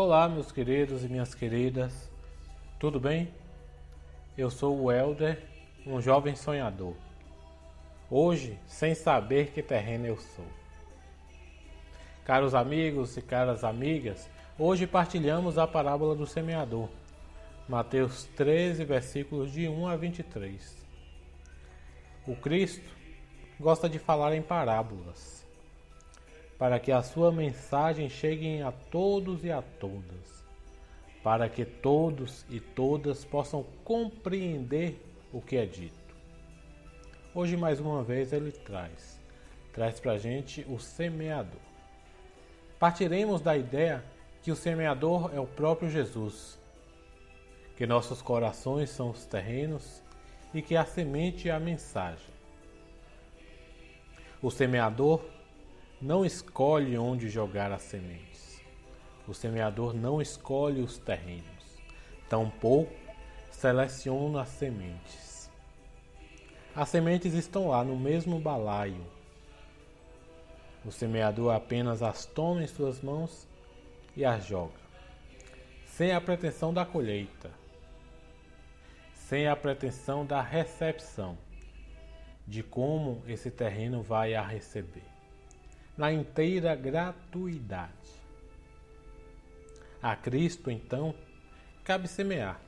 Olá, meus queridos e minhas queridas, tudo bem? Eu sou o Elder, um jovem sonhador. Hoje, sem saber que terreno eu sou. Caros amigos e caras amigas, hoje partilhamos a parábola do semeador. Mateus 13, versículos de 1 a 23. O Cristo gosta de falar em parábolas para que a sua mensagem chegue a todos e a todas, para que todos e todas possam compreender o que é dito. Hoje, mais uma vez, ele traz, traz para a gente o semeador. Partiremos da ideia que o semeador é o próprio Jesus, que nossos corações são os terrenos e que a semente é a mensagem. O semeador não escolhe onde jogar as sementes. O semeador não escolhe os terrenos, tampouco seleciona as sementes. As sementes estão lá no mesmo balaio. O semeador apenas as toma em suas mãos e as joga, sem a pretensão da colheita, sem a pretensão da recepção, de como esse terreno vai a receber na inteira gratuidade. A Cristo, então, cabe semear,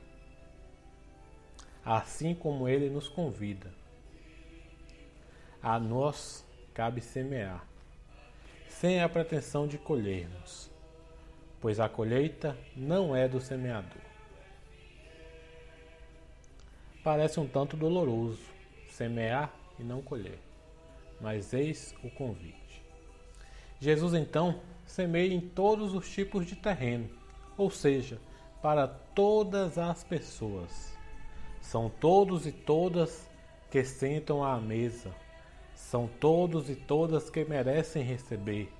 assim como Ele nos convida. A nós cabe semear, sem a pretensão de colhermos, pois a colheita não é do semeador. Parece um tanto doloroso semear e não colher, mas eis o convite. Jesus então semeia em todos os tipos de terreno, ou seja, para todas as pessoas. São todos e todas que sentam à mesa. São todos e todas que merecem receber.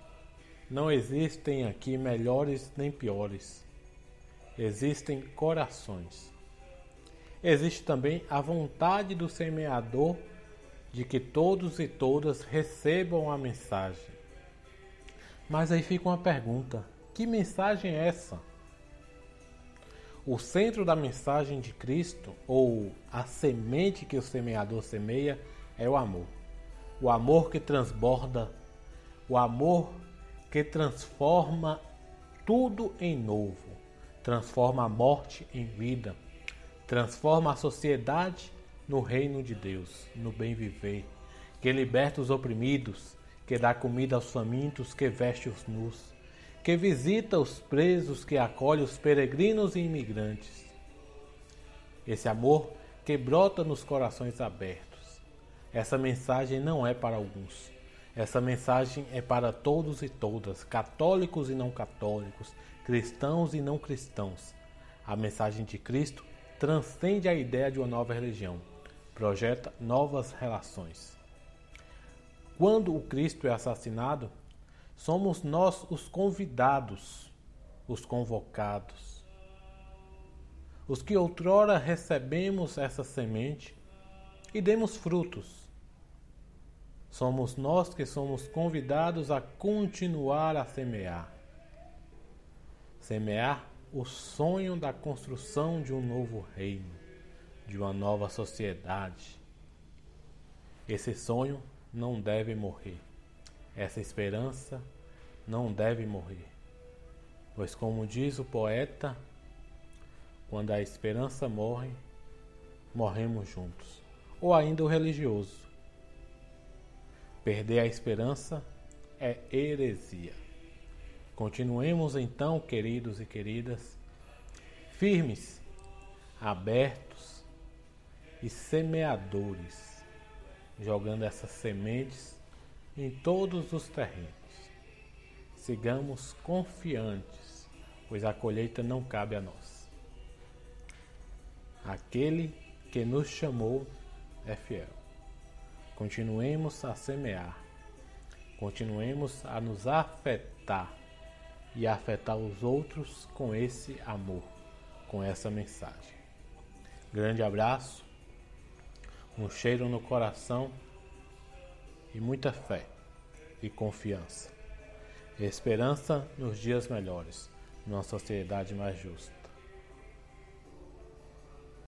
Não existem aqui melhores nem piores. Existem corações. Existe também a vontade do semeador de que todos e todas recebam a mensagem. Mas aí fica uma pergunta: que mensagem é essa? O centro da mensagem de Cristo, ou a semente que o semeador semeia, é o amor. O amor que transborda, o amor que transforma tudo em novo, transforma a morte em vida, transforma a sociedade no reino de Deus, no bem viver, que liberta os oprimidos, que dá comida aos famintos, que veste os nus, que visita os presos, que acolhe os peregrinos e imigrantes. Esse amor que brota nos corações abertos. Essa mensagem não é para alguns. Essa mensagem é para todos e todas, católicos e não católicos, cristãos e não cristãos. A mensagem de Cristo transcende a ideia de uma nova religião, projeta novas relações. Quando o Cristo é assassinado, somos nós os convidados, os convocados. Os que outrora recebemos essa semente e demos frutos. Somos nós que somos convidados a continuar a semear. Semear o sonho da construção de um novo reino, de uma nova sociedade. Esse sonho não deve morrer. Essa esperança não deve morrer. Pois, como diz o poeta, quando a esperança morre, morremos juntos. Ou ainda o religioso. Perder a esperança é heresia. Continuemos então, queridos e queridas, firmes, abertos e semeadores jogando essas sementes em todos os terrenos. Sigamos confiantes, pois a colheita não cabe a nós. Aquele que nos chamou é fiel. Continuemos a semear, continuemos a nos afetar e afetar os outros com esse amor, com essa mensagem. Grande abraço um cheiro no coração e muita fé e confiança. Esperança nos dias melhores. numa sociedade mais justa.